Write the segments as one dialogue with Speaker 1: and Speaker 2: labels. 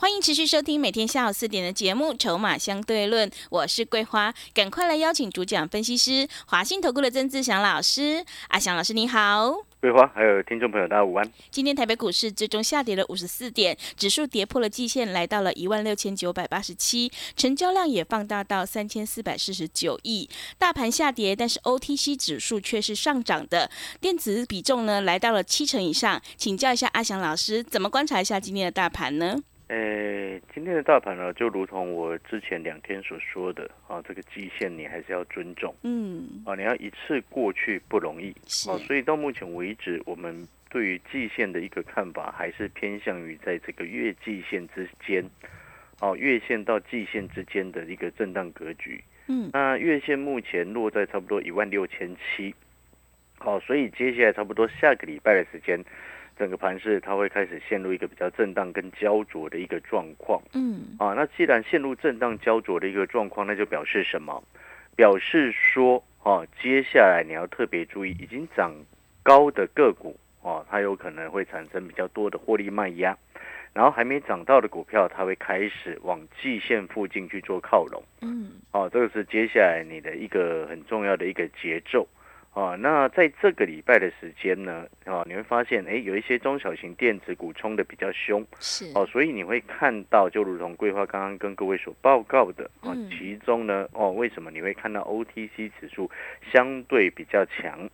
Speaker 1: 欢迎持续收听每天下午四点的节目《筹码相对论》，我是桂花，赶快来邀请主讲分析师华信投顾的曾志祥老师。阿祥老师你好，
Speaker 2: 桂花还有听众朋友大家午安。
Speaker 1: 今天台北股市最终下跌了五十四点，指数跌破了季线，来到了一万六千九百八十七，成交量也放大到三千四百四十九亿。大盘下跌，但是 OTC 指数却是上涨的，电子比重呢来到了七成以上。请教一下阿祥老师，怎么观察一下今天的大盘呢？
Speaker 2: 呃，今天的大盘呢，就如同我之前两天所说的啊，这个季线你还是要尊重，
Speaker 1: 嗯，
Speaker 2: 啊，你要一次过去不容易，
Speaker 1: 是
Speaker 2: 啊，所以到目前为止，我们对于季线的一个看法，还是偏向于在这个月季线之间，哦、月线到季线之间的一个震荡格局。
Speaker 1: 嗯，
Speaker 2: 那月线目前落在差不多一万六千七，好，所以接下来差不多下个礼拜的时间，整个盘市它会开始陷入一个比较震荡跟焦灼的一个状况。
Speaker 1: 嗯，
Speaker 2: 啊，那既然陷入震荡焦灼的一个状况，那就表示什么？表示说，哦、接下来你要特别注意，已经涨高的个股，哦，它有可能会产生比较多的获利卖压，然后还没涨到的股票，它会开始往季线附近去做靠拢。
Speaker 1: 嗯，
Speaker 2: 哦，这个是接下来你的一个很重要的一个节奏。啊，那在这个礼拜的时间呢，啊，你会发现，哎，有一些中小型电子股冲的比较凶，
Speaker 1: 是，
Speaker 2: 哦，所以你会看到，就如同桂花刚刚跟各位所报告的啊，
Speaker 1: 嗯
Speaker 2: 其中呢，哦，为什么你会看到 OTC 指数相对比较强？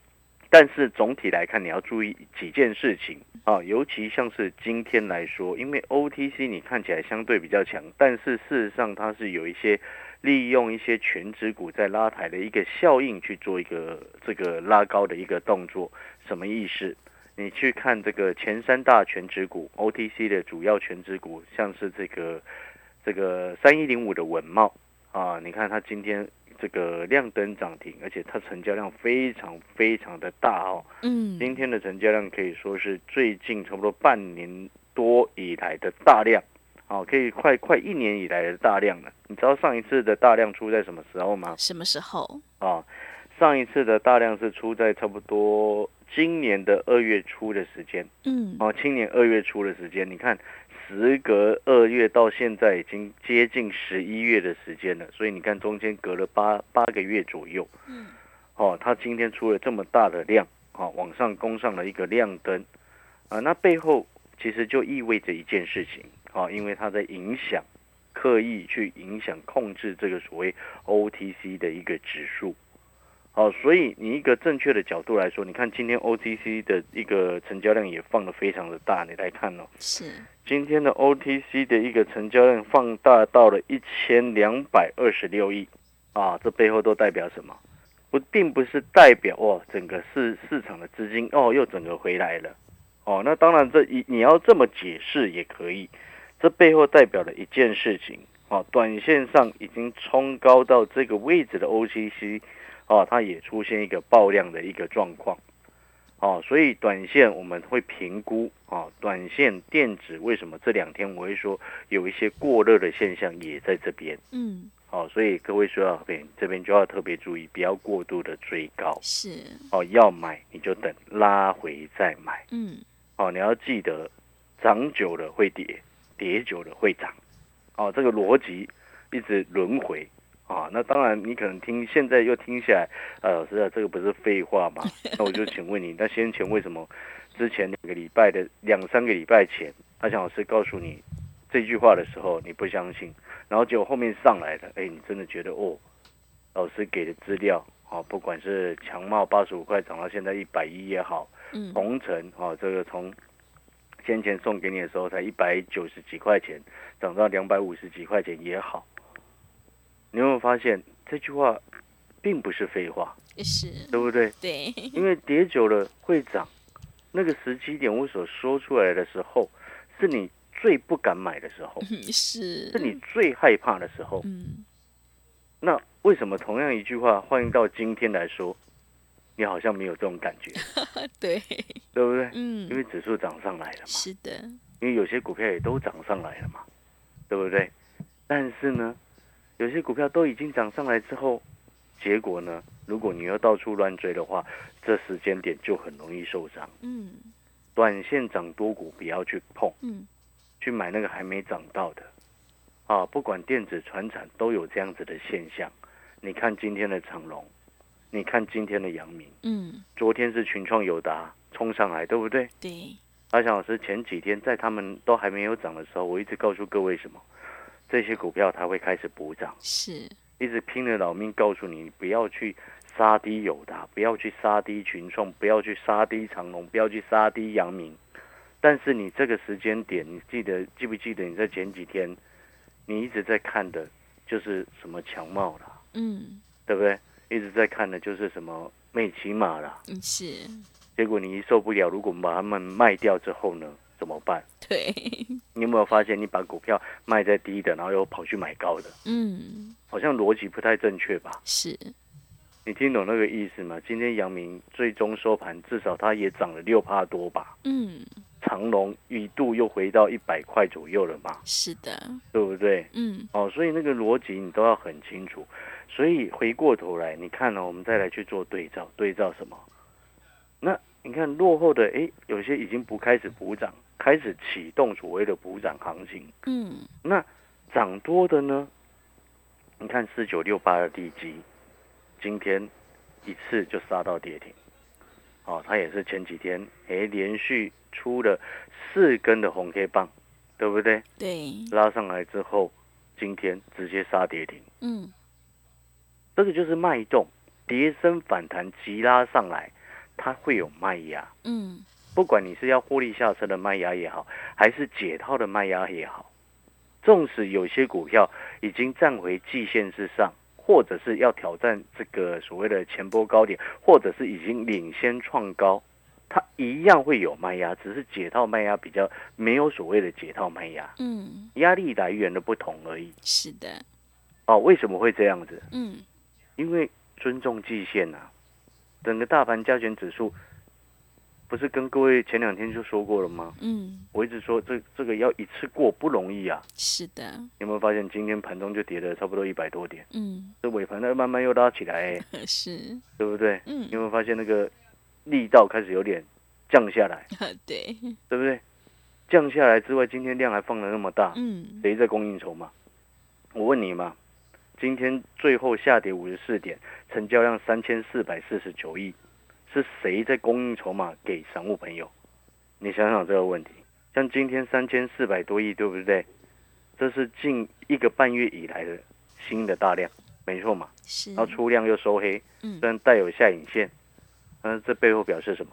Speaker 2: 但是总体来看，你要注意几件事情啊，尤其像是今天来说，因为 OTC 你看起来相对比较强，但是事实上它是有一些利用一些全指股在拉抬的一个效应去做一个这个拉高的一个动作，什么意思？你去看这个前三大全指股 OTC 的主要全指股，像是这个这个三一零五的文茂啊，你看它今天这个亮灯涨停，而且它成交量非常非常的大哦。
Speaker 1: 嗯，
Speaker 2: 今天的成交量可以说是最近差不多半年多以来的大量，哦，可以快快一年以来的大量了。你知道上一次的大量出在什么时候吗？
Speaker 1: 什么时候？
Speaker 2: 啊，上一次的大量是出在差不多今年的二月初的时间。
Speaker 1: 嗯，
Speaker 2: 哦，今年二月初的时间，你看，时隔二月到现在已经接近十一月的时间了，所以你看中间隔了八八个月左右。
Speaker 1: 嗯，
Speaker 2: 哦，它今天出了这么大的量，啊、往上攻上了一个亮灯，啊，那背后其实就意味着一件事情，啊，因为它在影响，刻意去影响控制这个所谓 OTC 的一个指数。好，所以你一个正确的角度来说，你看今天 OTC 的一个成交量也放的非常的大，你来看哦，
Speaker 1: 是，
Speaker 2: 今天的 OTC 的一个成交量放大到了一千两百二十六亿，啊，这背后都代表什么？不，并不是代表哦，整个市市场的资金哦又整个回来了，哦，那当然这一你要这么解释也可以，这背后代表了一件事情，哦，短线上已经冲高到这个位置的 OTC，哦，它也出现一个爆量的一个状况。哦，所以短线我们会评估哦，短线电子为什么这两天我会说有一些过热的现象也在这边
Speaker 1: 嗯，
Speaker 2: 哦，所以各位说到这边这边就要特别注意，不要过度的追高
Speaker 1: 是，
Speaker 2: 哦，要买你就等拉回再买
Speaker 1: 嗯，
Speaker 2: 哦，你要记得涨久了会跌，跌久了会涨哦，这个逻辑一直轮回。啊，那当然，你可能听现在又听起来，呃，老师啊，这个不是废话吗？那我就请问你，那先前为什么之前两个礼拜的两三个礼拜前，阿强老师告诉你这句话的时候，你不相信，然后结果后面上来了，哎，你真的觉得哦，老师给的资料，啊，不管是强茂八十五块涨到现在一百一也好，
Speaker 1: 嗯，
Speaker 2: 红尘啊，这个从先前送给你的时候才一百九十几块钱，涨到两百五十几块钱也好，你有没有发现这句话并不是废话，
Speaker 1: 是，
Speaker 2: 对不对？
Speaker 1: 对，
Speaker 2: 因为跌久了会涨，那个时机点我所说出来的时候，是你最不敢买的时候，
Speaker 1: 嗯是。
Speaker 2: 是你最害怕的时候。
Speaker 1: 嗯。
Speaker 2: 那为什么同样一句话换用到今天来说，你好像没有这种感觉，
Speaker 1: 对。
Speaker 2: 对不对？
Speaker 1: 嗯。
Speaker 2: 因为指数涨上来了嘛，
Speaker 1: 是的。
Speaker 2: 因为有些股票也都涨上来了嘛，对不对？但是呢，有些股票都已经涨上来之后，结果呢，如果你要到处乱追的话，这时间点就很容易受伤。
Speaker 1: 嗯。
Speaker 2: 短线涨多股不要去碰，
Speaker 1: 嗯。
Speaker 2: 去买那个还没涨到的，啊，不管电子、船产都有这样子的现象。你看今天的长隆，你看今天的阳明，
Speaker 1: 嗯
Speaker 2: 昨天是群创友达冲上来，对不对？
Speaker 1: 对
Speaker 2: 阿翔老师前几天在他们都还没有涨的时候，我一直告诉各位什么？这些股票它会开始补涨，
Speaker 1: 是
Speaker 2: 一直拼了老命告诉你，不要去杀低友达，不要去杀低群创，不要去杀低长隆，不要去杀低阳明。但是你这个时间点，你记得记不记得你在前几天，你一直在看的就是什么强茂啦，
Speaker 1: 嗯
Speaker 2: 对不对？一直在看的就是什么美骑马啦。
Speaker 1: 嗯是
Speaker 2: 结果你一受不了，如果我们把它们卖掉之后呢，怎么办？
Speaker 1: 对
Speaker 2: 你有没有发现，你把股票卖在低的，然后又跑去买高的，
Speaker 1: 嗯
Speaker 2: 好像逻辑不太正确吧？
Speaker 1: 是
Speaker 2: 你听懂那个意思吗？今天阳明最终收盘，至少它也涨了六帕多吧？
Speaker 1: 嗯
Speaker 2: 长隆一度又回到一百块左右了嘛，
Speaker 1: 是的
Speaker 2: 对不对？
Speaker 1: 嗯
Speaker 2: 哦，所以那个逻辑你都要很清楚。所以回过头来，你看呢、我们再来去做对照，对照什么？那你看落后的，诶，有些已经不开始补涨，开始启动所谓的补涨行情。
Speaker 1: 嗯
Speaker 2: 那涨多的呢？你看四九六八的地基，今天一次就杀到跌停。哦，它也是前几天诶连续出了四根的红 K 棒，对不对？
Speaker 1: 对
Speaker 2: 拉上来之后，今天直接杀跌停，
Speaker 1: 嗯
Speaker 2: 这个就是脉动，跌升反弹急拉上来，它会有卖压。
Speaker 1: 嗯
Speaker 2: 不管你是要获利下车的卖压也好，还是解套的卖压也好，纵使有些股票已经站回季线之上，或者是要挑战这个所谓的前波高点，或者是已经领先创高，它一样会有卖压，只是解套卖压比较没有所谓的解套卖压，
Speaker 1: 嗯
Speaker 2: 压力来源的不同而已。
Speaker 1: 是的
Speaker 2: 哦，为什么会这样子？
Speaker 1: 嗯
Speaker 2: 因为尊重季线呐、整个大盘加权指数，不是跟各位前两天就说过了吗？
Speaker 1: 嗯
Speaker 2: 我一直说这这个要一次过不容易啊！
Speaker 1: 是的
Speaker 2: 有没有发现今天盘中就跌了差不多一百多点，
Speaker 1: 嗯
Speaker 2: 这尾盘呢慢慢又拉起来、
Speaker 1: 是
Speaker 2: 对不对？
Speaker 1: 嗯
Speaker 2: 有没有发现那个力道开始有点降下来，
Speaker 1: 对
Speaker 2: 对不对？降下来之外，今天量还放的那么大，
Speaker 1: 嗯
Speaker 2: 谁在供应筹码？我问你嘛，今天最后下跌五十四点，成交量三千四百四十九亿，是谁在供应筹码给散户朋友？你想想这个问题。像今天三千四百多亿，对不对？这是近一个半月以来的新的大量，没错嘛。
Speaker 1: 是
Speaker 2: 然后出量又收黑，
Speaker 1: 嗯
Speaker 2: 虽然带有下影线，但是这背后表示什么？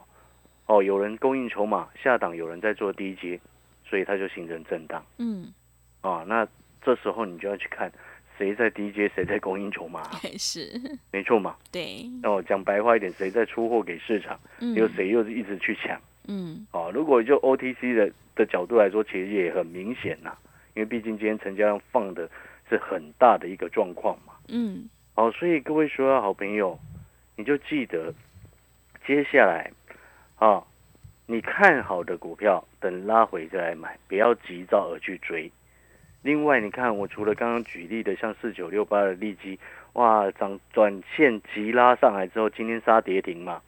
Speaker 2: 哦，有人供应筹码，下档有人在做低阶，所以它就形成震荡。
Speaker 1: 嗯
Speaker 2: 啊，那这时候你就要去看谁在 DJ，，谁在供应筹码，
Speaker 1: 是
Speaker 2: 没错嘛。
Speaker 1: 对
Speaker 2: 哦，讲白话一点，谁在出货给市场，
Speaker 1: 嗯
Speaker 2: 有谁又是一直去抢。
Speaker 1: 嗯
Speaker 2: 哦，如果就 OTC 的的角度来说，其实也很明显呐，因为毕竟今天成交量放的是很大的一个状况嘛。
Speaker 1: 嗯
Speaker 2: 好，所以各位所有好朋友，你就记得接下来啊，你看好的股票，等拉回再来买，不要急躁而去追。另外，你看我除了刚刚举例的，像四九六八的利基，哇，涨短线急拉上来之后，今天杀跌停嘛。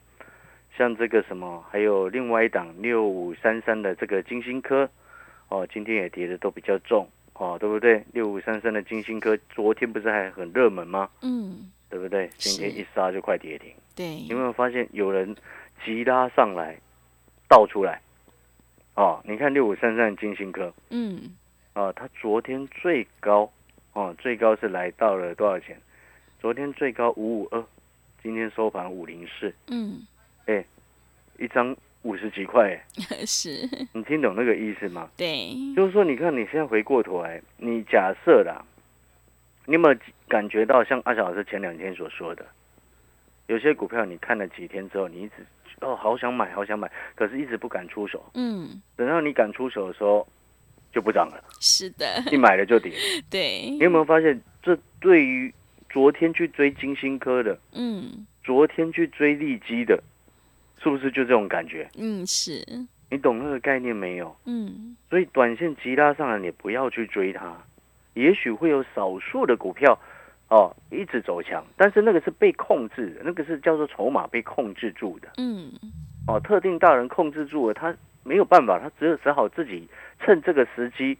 Speaker 2: 像这个什么，还有另外一档六五三三的这个金星科，哦，今天也跌的都比较重，哦，对不对？六五三三的金星科，昨天不是还很热门吗？
Speaker 1: 嗯
Speaker 2: 对不对？今天一杀就快跌停，
Speaker 1: 对
Speaker 2: 你有没有发现有人急拉上来，倒出来？哦，你看六五三三的金星科，
Speaker 1: 嗯
Speaker 2: 啊，它昨天最高，哦，最高是来到了多少钱？昨天最高五五二，今天收盘五零四，
Speaker 1: 嗯哎
Speaker 2: 一张五十几块，哎
Speaker 1: 是
Speaker 2: 你听懂那个意思吗？
Speaker 1: 对
Speaker 2: 就是说，你看你现在回过头来，你假设啦，你有没有感觉到像阿小老师前两天所说的，有些股票你看了几天之后，你一直哦好想买好想买，可是一直不敢出手。
Speaker 1: 嗯
Speaker 2: 等到你敢出手的时候，就不涨了，
Speaker 1: 是的，
Speaker 2: 你买了就跌。
Speaker 1: 对，
Speaker 2: 你有没有发现，这对于昨天去追金星科的，
Speaker 1: 嗯。
Speaker 2: 昨天去追利基的，是不是就这种感觉？
Speaker 1: 嗯是，
Speaker 2: 你懂那个概念没有？
Speaker 1: 嗯。
Speaker 2: 所以短线急拉上来，你不要去追它，也许会有少数的股票哦一直走强，但是那个是被控制的，那个是叫做筹码被控制住的。
Speaker 1: 嗯。
Speaker 2: 哦，特定大人控制住了，他没有办法，他只有只好自己趁这个时机，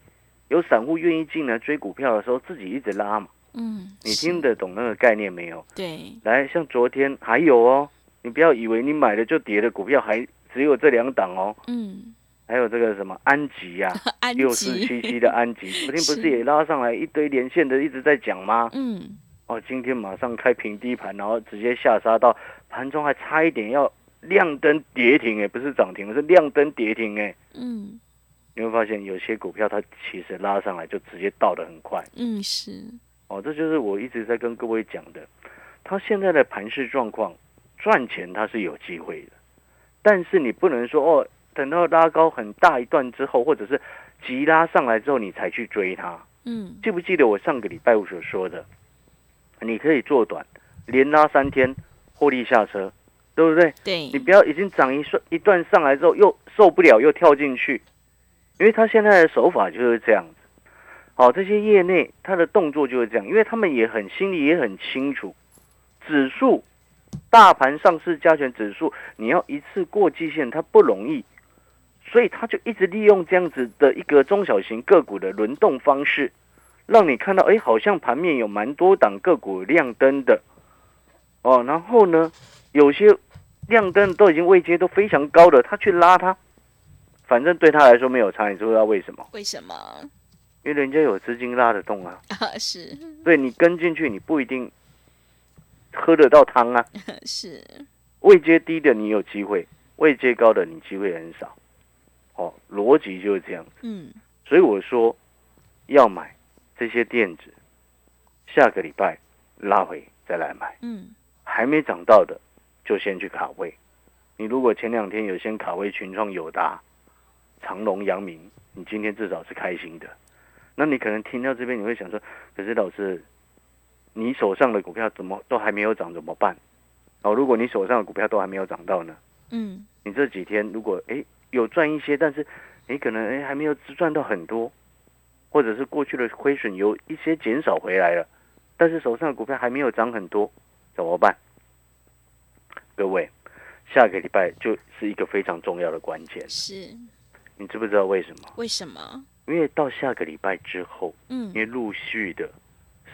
Speaker 2: 有散户愿意进来追股票的时候，自己一直拉嘛。
Speaker 1: 嗯，
Speaker 2: 你
Speaker 1: 是
Speaker 2: 听得懂那个概念没有？
Speaker 1: 对，
Speaker 2: 来，像昨天还有哦，你不要以为你买了就跌的股票还只有这两档哦，
Speaker 1: 嗯，
Speaker 2: 还有这个什么安吉呀、
Speaker 1: 安
Speaker 2: 六四，七七的安吉，昨天不
Speaker 1: 是
Speaker 2: 是也拉上来一堆连线的一直在讲吗？
Speaker 1: 嗯
Speaker 2: 哦，今天马上开平低盘，然后直接下杀到盘中还差一点要亮灯跌停哎，不是涨停，是亮灯跌停哎。
Speaker 1: 嗯
Speaker 2: 你会发现有些股票它其实拉上来就直接倒的很快
Speaker 1: 嗯是，
Speaker 2: 哦，这就是我一直在跟各位讲的，它现在的盘势状况赚钱它是有机会的，但是你不能说哦，等到拉高很大一段之后，或者是急拉上来之后你才去追它。
Speaker 1: 嗯
Speaker 2: 记不记得我上个礼拜五所说的？你可以做短，连拉三天，获利下车，对不对？
Speaker 1: 对。
Speaker 2: 你，不要已经涨一段一段上来之后又受不了又跳进去，因为他现在的手法就是这样子。好，这些业内他的动作就是这样，因为他们也很心里也很清楚，指数、大盘上市加权指数，你要一次过季线它不容易，所以他就一直利用这样子的一个中小型个股的轮动方式，让你看到，哎，好像盘面有蛮多档个股亮灯的，哦，然后呢，有些亮灯都已经位阶都非常高的，他去拉他，反正对他来说没有差，你知不知道为什么？
Speaker 1: 为什么？
Speaker 2: 因为人家有资金拉得动啊，
Speaker 1: 啊是
Speaker 2: 所以你跟进去，你不一定喝得到汤啊。
Speaker 1: 是，
Speaker 2: 位阶低的你有机会，位阶高的你机会很少。哦，逻辑就是这样子。
Speaker 1: 嗯
Speaker 2: 所以我说要买这些电子，下个礼拜拉回再来买，
Speaker 1: 嗯
Speaker 2: 还没涨到的就先去卡位。你如果前两天有先卡位群创、友达、长隆、阳明，你今天至少是开心的。那你可能听到这边，你会想说，可是老师，你手上的股票怎么都还没有涨，怎么办？哦，如果你手上的股票都还没有涨到呢？
Speaker 1: 嗯
Speaker 2: 你这几天如果诶有赚一些，但是你可能诶还没有赚到很多，或者是过去的亏损有一些减少回来了，但是手上的股票还没有涨很多，怎么办？各位，下个礼拜就是一个非常重要的关键，
Speaker 1: 是，
Speaker 2: 你知不知道为什么？
Speaker 1: 为什么？
Speaker 2: 因为到下个礼拜之后，
Speaker 1: 嗯
Speaker 2: 因为陆续的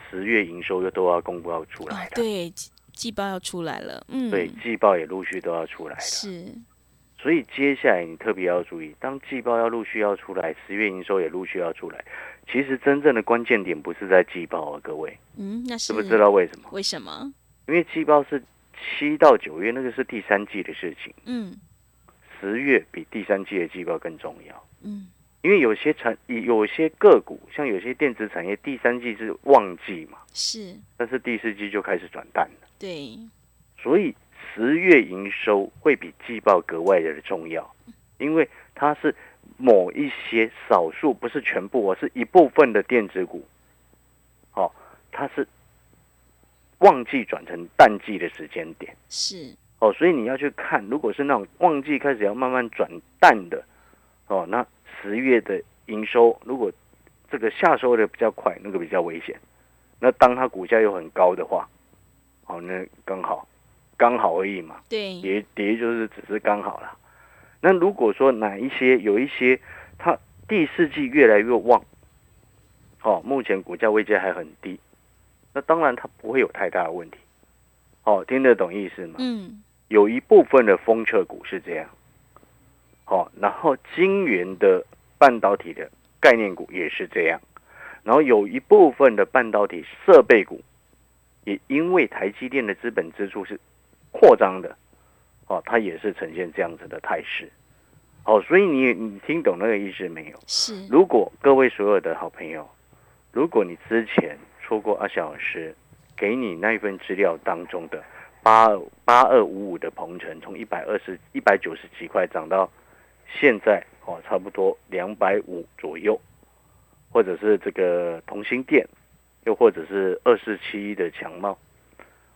Speaker 2: 十月营收又都要公布要出来
Speaker 1: 对，季季报要出来了，嗯
Speaker 2: 对，季报也陆续都要出来了。
Speaker 1: 是，
Speaker 2: 所以接下来你特别要注意，当季报要陆续要出来，十月营收也陆续要出来，其实真正的关键点不是在季报啊，各位
Speaker 1: 嗯那是
Speaker 2: 知不知道为什么？
Speaker 1: 为什么？
Speaker 2: 因为季报是七到九月，那个是第三季的事情，
Speaker 1: 嗯。
Speaker 2: 十月比第三季的季报更重要。
Speaker 1: 嗯。
Speaker 2: 因为有些产有些个股，像有些电子产业，第三季是旺季嘛，
Speaker 1: 是，
Speaker 2: 但是第四季就开始转淡了，
Speaker 1: 对，
Speaker 2: 所以十月营收会比季报格外的重要，因为它是某一些少数，不是全部我，是一部分的电子股，哦，它是旺季转成淡季的时间点
Speaker 1: 是，
Speaker 2: 哦，所以你要去看，如果是那种旺季开始要慢慢转淡的哦，那十月的营收如果这个下收的比较快，那个比较危险。那当它股价又很高的话，哦，那刚好刚好而已嘛，
Speaker 1: 对，
Speaker 2: 跌跌就是只是刚好啦。那如果说哪一些有一些它第四季越来越旺，哦，目前股价位阶还很低，那当然它不会有太大的问题。哦，听得懂意思吗？
Speaker 1: 嗯
Speaker 2: 有一部分的风车股是这样，好、然后晶圆的半导体的概念股也是这样，然后有一部分的半导体设备股，也因为台积电的资本支出是扩张的，哦，它也是呈现这样子的态势，哦，所以你你听懂那个意思没有？
Speaker 1: 是，
Speaker 2: 如果各位所有的好朋友，如果你之前错过阿小老师给你那一份资料当中的八二八二五五的鹏程，从一百二十一百九十几块涨到现在哦，差不多两百五左右或者是这个同心店，又或者是二四七一的强茂。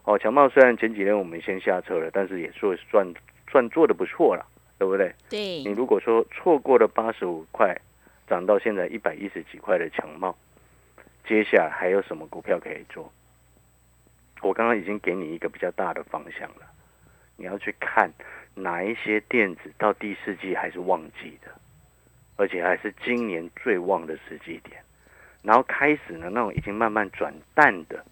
Speaker 2: 哦，强茂虽然前几天我们先下车了，但是也做算算做的不错了，对不对？
Speaker 1: 对
Speaker 2: 你，如果说错过了八十五块，涨到现在一百一十几块的强茂，接下来还有什么股票可以做？我刚刚已经给你一个比较大的方向了，你要去看哪一些电子到第四季还是旺季的，而且还是今年最旺的时机点，然后开始呢那种已经慢慢转淡的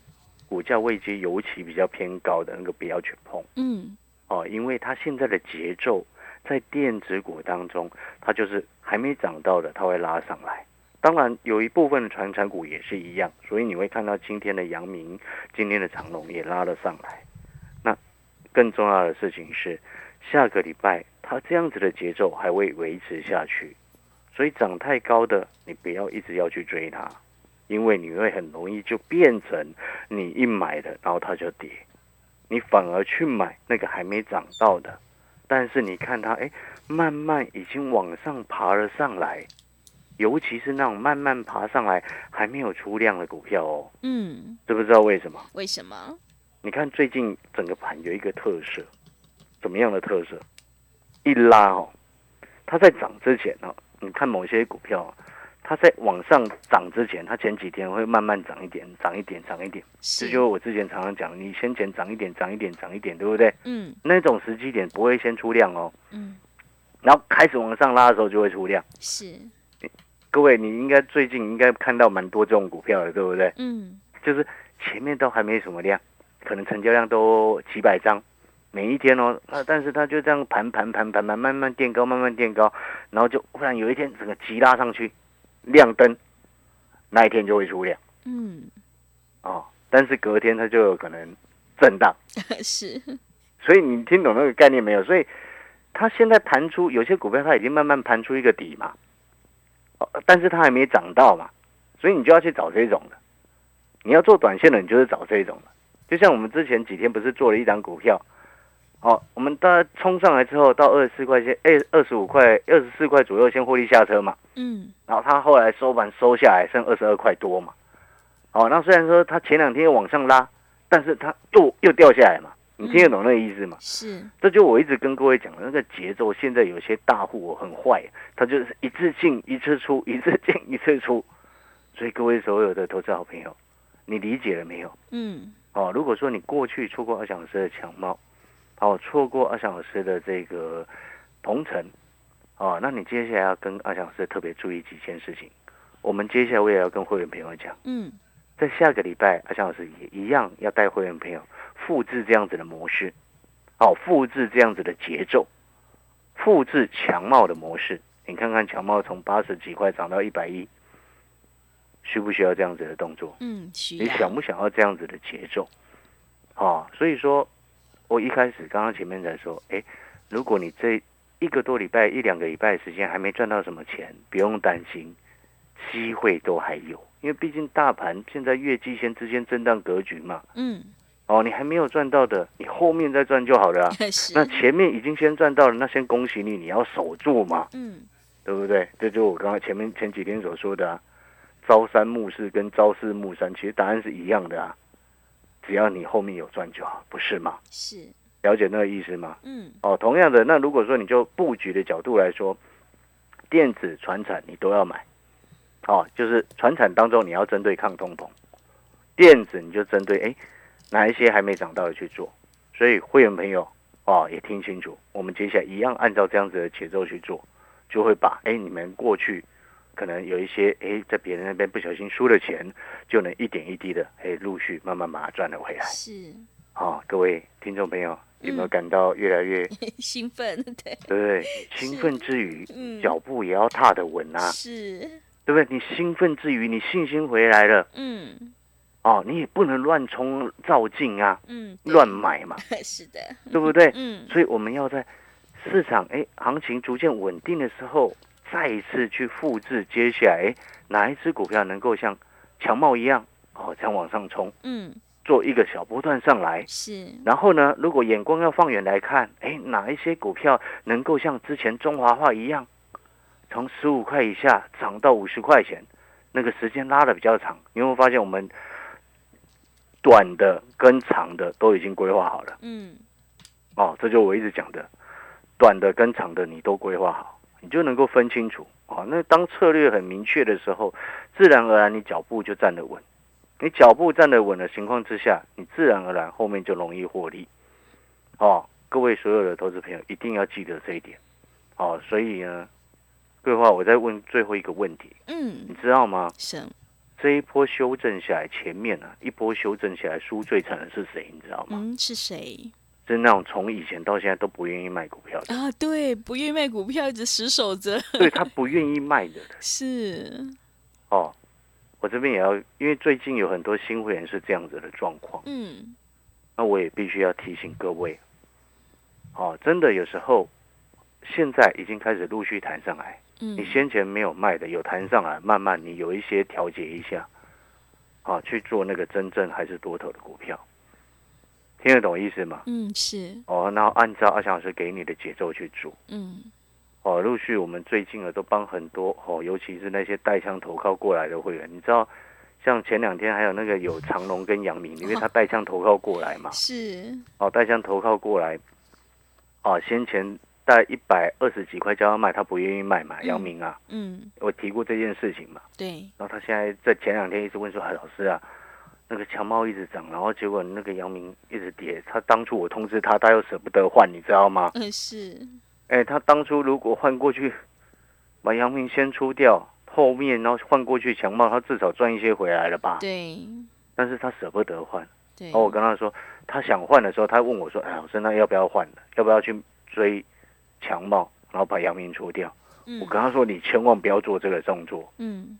Speaker 2: 股价位阶，尤其比较偏高的那个不要去碰。
Speaker 1: 嗯，
Speaker 2: 哦，因为它现在的节奏在电子股当中，它就是还没涨到的，它会拉上来。当然，有一部分的传产股也是一样，所以你会看到今天的阳明、今天的长隆也拉了上来。那更重要的事情是，下个礼拜它这样子的节奏还会维持下去，所以涨太高的你不要一直要去追它，因为你会很容易就变成你一买的，然后它就跌。你反而去买那个还没涨到的，但是你看它，哎，慢慢已经往上爬了上来，尤其是那种慢慢爬上来还没有出量的股票哦，
Speaker 1: 嗯，
Speaker 2: 知不知道为什么？
Speaker 1: 为什么？
Speaker 2: 你看最近整个盘有一个特色，怎么样的特色？一拉哦，它在涨之前哦，你看某些股票哦，它在往上涨之前，它前几天会慢慢涨一点，涨一点，涨一点。这
Speaker 1: 是，
Speaker 2: 就是我之前常常讲，你先前涨一点，涨一点，涨一点，对不对？
Speaker 1: 嗯
Speaker 2: 那种时机点不会先出量哦，
Speaker 1: 嗯，
Speaker 2: 然后开始往上拉的时候就会出量。
Speaker 1: 是，
Speaker 2: 各位，你应该最近应该看到蛮多这种股票的，对不对？
Speaker 1: 嗯
Speaker 2: 就是前面都还没什么量，可能成交量都几百张，每一天哦，那但是它就这样盘盘盘盘盘，慢慢垫高，慢慢垫高，然后就忽然有一天整个急拉上去，亮灯，那一天就会出量
Speaker 1: 嗯，
Speaker 2: 哦，但是隔天它就有可能震荡。
Speaker 1: 是，
Speaker 2: 所以你听懂那个概念没有？所以它现在盘出有些股票，它已经慢慢盘出一个底嘛，哦，但是它还没涨到嘛，所以你就要去找这种的。你要做短线的，你就是找这种的。就像我们之前几天不是做了一张股票，哦，我们大家冲上来之后到二十四块钱，哎，二十五块、二十四块左右先获利下车嘛，
Speaker 1: 嗯
Speaker 2: 然后它后来收盘收下来剩二十二块多嘛，哦，那虽然说它前两天又往上拉，但是它又又掉下来嘛，你听得懂那个意思吗？
Speaker 1: 是，
Speaker 2: 这就我一直跟各位讲的那个节奏，现在有些大户很坏，他就是一次进一次出，一次进一次出，所以各位所有的投资好朋友，你理解了没有？
Speaker 1: 嗯
Speaker 2: 哦，如果说你过去错过二小老师的强貌，哦，错过二小老师的这个同城，哦，那你接下来要跟二小老师特别注意几件事情。我们接下来我也要跟会员朋友讲，
Speaker 1: 嗯
Speaker 2: 在下个礼拜，二翔老师也一样要带会员朋友复制这样子的模式，哦，复制这样子的节奏，复制强茂的模式。你看看强茂从八十几块涨到一百一，需不需要这样子的动作？
Speaker 1: 嗯，需
Speaker 2: 你，想不想要这样子的节奏？哦，所以说，我一开始刚刚前面在说，哎，如果你这一个多礼拜、一两个礼拜的时间还没赚到什么钱，不用担心，机会都还有，因为毕竟大盘现在月季线之间震荡格局嘛。
Speaker 1: 嗯，
Speaker 2: 哦，你还没有赚到的，你后面再赚就好了、啊。那前面已经先赚到了，那先恭喜你，你要守住嘛，
Speaker 1: 嗯
Speaker 2: 对不对？这就我刚刚前面前几天所说的啊，朝三暮四跟朝四暮三，其实答案是一样的啊，只要你后面有赚就好，不是吗？
Speaker 1: 是，
Speaker 2: 了解那个意思吗？
Speaker 1: 嗯
Speaker 2: 哦，同样的，那如果说你就布局的角度来说，电子、船产你都要买，哦，就是船产当中你要针对抗通膨，电子你就针对哎哪一些还没涨到的去做，所以会员朋友哦也听清楚，我们接下来一样按照这样子的节奏去做，就会把哎你们过去可能有一些哎在别人那边不小心输了钱，就能一点一滴的哎陆续慢慢把它赚了回来。
Speaker 1: 是，
Speaker 2: 哦，各位听众朋友有没有
Speaker 1: 嗯
Speaker 2: 感到越来越
Speaker 1: 兴奋，对，
Speaker 2: 对？兴奋之余，
Speaker 1: 嗯，
Speaker 2: 脚步也要踏得稳啊，
Speaker 1: 是，
Speaker 2: 对不对？你兴奋之余，你信心回来了
Speaker 1: 嗯
Speaker 2: 哦，你也不能乱冲照进啊，
Speaker 1: 嗯，
Speaker 2: 乱买嘛，
Speaker 1: 是的，
Speaker 2: 对不对？
Speaker 1: 嗯。
Speaker 2: 所以我们要在市场哎行情逐渐稳定的时候，再一次去复制接下来哎哪一只股票能够像强茂一样哦这样往上冲，
Speaker 1: 嗯。
Speaker 2: 做一个小波段上来。
Speaker 1: 是，
Speaker 2: 然后呢，如果眼光要放远来看，哎，哪一些股票能够像之前中华化一样，从十五块以下涨到五十块钱，那个时间拉的比较长，你会发现我们短的跟长的都已经规划好了。
Speaker 1: 嗯，
Speaker 2: 哦，这就我一直讲的，短的跟长的你都规划好，你就能够分清楚。哦，那当策略很明确的时候，自然而然你脚步就站得稳。你脚步站得稳的情况之下，你自然而然后面就容易获利。哦，各位所有的投资朋友一定要记得这一点。哦，所以呢，桂花，我再问最后一个问题，
Speaker 1: 嗯
Speaker 2: 你，知道吗？
Speaker 1: 是，
Speaker 2: 这一波修正下来，前面呢、一波修正下来，输最惨的是谁？你知道吗？
Speaker 1: 嗯，是谁
Speaker 2: 是那种从以前到现在都不愿意卖股票的，
Speaker 1: 啊？对，不愿意卖股票，一直死守着，
Speaker 2: 对他不愿意卖的人
Speaker 1: 是，
Speaker 2: 哦。我这边也要，因为最近有很多新会员是这样子的状况，
Speaker 1: 嗯，
Speaker 2: 那我也必须要提醒各位，哦，真的有时候现在已经开始陆续弹上来，
Speaker 1: 嗯，
Speaker 2: 你先前没有卖的有弹上来，慢慢你有一些调节一下，啊，去做那个真正还是多头的股票，听得懂意思吗？
Speaker 1: 嗯是，
Speaker 2: 哦，然后按照阿翔老师给你的节奏去做。
Speaker 1: 嗯。
Speaker 2: 哦，陆续我们最近啊都帮很多哦，尤其是那些带枪投靠过来的会员，你知道，像前两天还有那个有长隆跟杨明，因为他带枪投靠过来嘛，
Speaker 1: 是，
Speaker 2: 哦，带枪投靠过来，哦，先前带一百二十几块叫他卖，他不愿意卖嘛，
Speaker 1: 嗯
Speaker 2: 阳明啊，
Speaker 1: 嗯
Speaker 2: 我提过这件事情嘛，
Speaker 1: 对，
Speaker 2: 然后他现在在前两天一直问说，哎，老师啊，那个强茂一直涨，然后结果那个杨明一直跌，他当初我通知他，他又舍不得换，你知道吗？
Speaker 1: 嗯是，
Speaker 2: 哎，他当初如果换过去，把杨明先出掉，后面然后换过去强茂，他至少赚一些回来了吧？
Speaker 1: 对
Speaker 2: 但是他舍不得换。
Speaker 1: 对，
Speaker 2: 然后我跟他说，他想换的时候，他问我说：“哎，老师，那要不要换了？要不要去追强茂，然后把阳明除掉？”
Speaker 1: 嗯
Speaker 2: 我跟他说：“你千万不要做这个动作。
Speaker 1: 嗯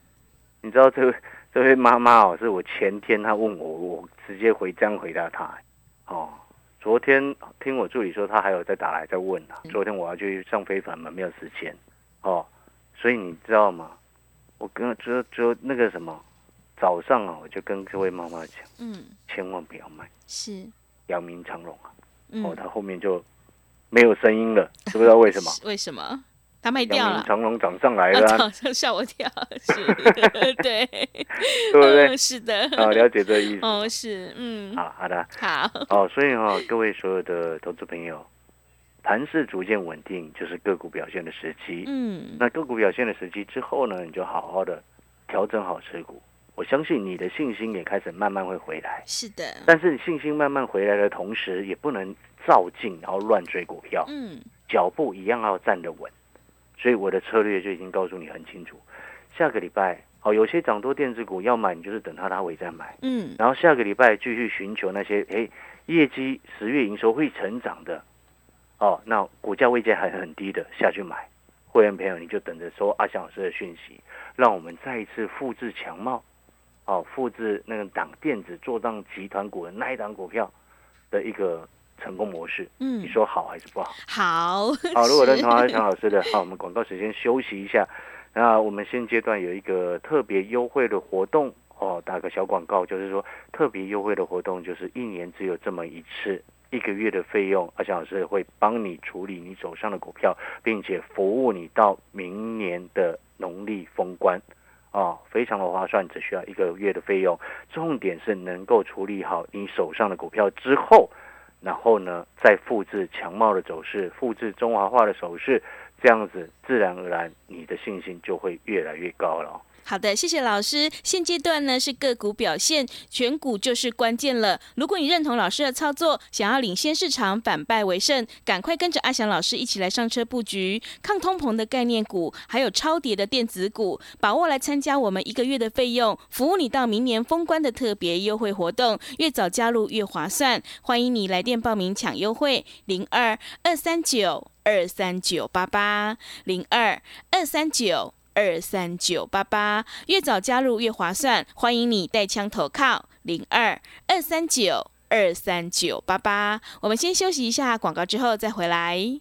Speaker 2: 你知道这位这位妈妈哦，是我前天她问我，我直接回这样回答她。哦，昨天听我助理说，她还有在打来在问啊。昨天我要去上非凡嘛，没有时间。哦，所以你知道吗？我跟就就那个什么，早上啊，我就跟这位妈妈讲，
Speaker 1: 嗯
Speaker 2: 千万不要卖
Speaker 1: 是，
Speaker 2: 阳明长龙啊。
Speaker 1: 嗯
Speaker 2: 哦，他后面就没有声音了，知不知道为什么？
Speaker 1: 为什么？他卖掉了。
Speaker 2: 长龙涨上来
Speaker 1: 啊，
Speaker 2: 了
Speaker 1: 吓我跳，是，对，
Speaker 2: 对不对？
Speaker 1: 嗯是的，
Speaker 2: 啊，了解这个意思。
Speaker 1: 哦，是，嗯，
Speaker 2: 好好的，
Speaker 1: 好，
Speaker 2: 哦，所以哈、各位所有的投资朋友，盘势逐渐稳定，就是个股表现的时期。
Speaker 1: 嗯，
Speaker 2: 那个股表现的时期之后呢，你就好好的调整好持股。我相信你的信心也开始慢慢会回来，
Speaker 1: 是的，
Speaker 2: 但是你信心慢慢回来的同时，也不能照进然后乱追股票，
Speaker 1: 嗯，
Speaker 2: 脚步一样要站得稳。所以我的策略就已经告诉你很清楚。下个礼拜，哦，有些涨多电子股要买，你就是等它拉尾再买。
Speaker 1: 嗯，
Speaker 2: 然后下个礼拜继续寻求那些诶业绩十月营收会成长的，哦，那股价位阶还很低的下去买。会员朋友你就等着收阿翔老师的讯息，让我们再一次复制强貌，哦，复制那个党电子做档集团股的那一档股票的一个成功模式。
Speaker 1: 嗯
Speaker 2: 你，说好还是不好？
Speaker 1: 好，
Speaker 2: 好，如果认同 阿强老师的，好，我们广告时间休息一下。那我们现阶段有一个特别优惠的活动哦，打个小广告，就是说特别优惠的活动，就是一年只有这么一次，一个月的费用，阿强老师会帮你处理你手上的股票，并且服务你到明年的农历封关。哦，非常的划算，只需要一个月的费用。重点是能够处理好你手上的股票之后，然后呢，再复制强茂的走势，复制中华化的手势，这样子自然而然你的信心就会越来越高了。
Speaker 1: 好的，谢谢老师。现阶段呢是个股表现，选股就是关键了。如果你认同老师的操作，想要领先市场，反败为胜，赶快跟着阿翔老师一起来上车布局抗通膨的概念股，还有超跌的电子股，把握来参加我们一个月的费用，服务你到明年封关的特别优惠活动，越早加入越划算。欢迎你来电报名抢优惠，零二二三九二三九八八零二二三九。二三九八八，越早加入越划算，欢迎你带枪投靠零二二三九二三九八八。我们先休息一下广告，之后再回来。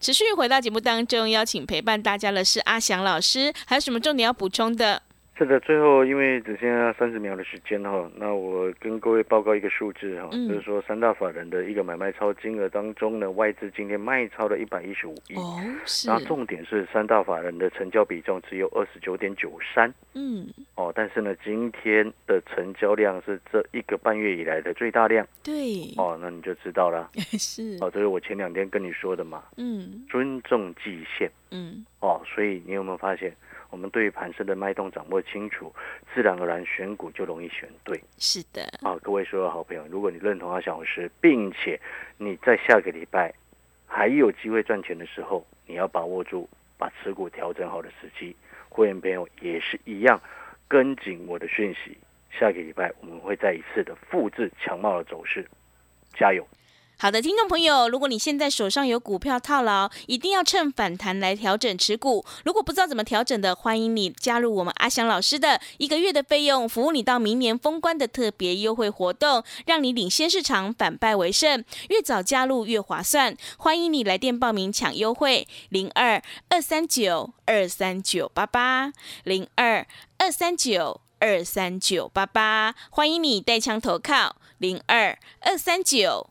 Speaker 1: 持续回到节目当中，邀请陪伴大家的是阿翔老师，还有什么重点要补充的？
Speaker 2: 是的，最后因为只剩下三十秒的时间哈，那我跟各位报告一个数字哈，
Speaker 1: 嗯。
Speaker 2: 就是说三大法人的一个买卖超金额当中呢，外资今天卖超了一百一十五亿。
Speaker 1: 哦，是。
Speaker 2: 然，后重点是三大法人的成交比重只有二十九点九三
Speaker 1: 嗯，
Speaker 2: 哦，但是呢，今天的成交量是这一个半月以来的最大量
Speaker 1: 对，
Speaker 2: 哦，那你就知道了
Speaker 1: 是，
Speaker 2: 哦，这是我前两天跟你说的嘛，
Speaker 1: 嗯。
Speaker 2: 尊重季线
Speaker 1: 嗯，
Speaker 2: 哦，所以你有没有发现，我们对于盘势的脉动掌握清楚，自然而然选股就容易选对
Speaker 1: 是的，
Speaker 2: 啊！各位所有好朋友，如果你认同阿小老师，并且你在下个礼拜还有机会赚钱的时候，你要把握住把持股调整好的时机。会员朋友也是一样，跟紧我的讯息，下个礼拜我们会再一次的复制强茂的走势，加油！
Speaker 1: 好的，听众朋友，如果你现在手上有股票套牢，一定要趁反弹来调整持股。如果不知道怎么调整的，欢迎你加入我们阿翔老师的一个月的费用，服务你到明年封关的特别优惠活动，让你领先市场，反败为胜。越早加入越划算，欢迎你来电报名抢优惠，零二二三九二三九八八零二二三九。二三九八八，欢迎你带枪投靠零二二三九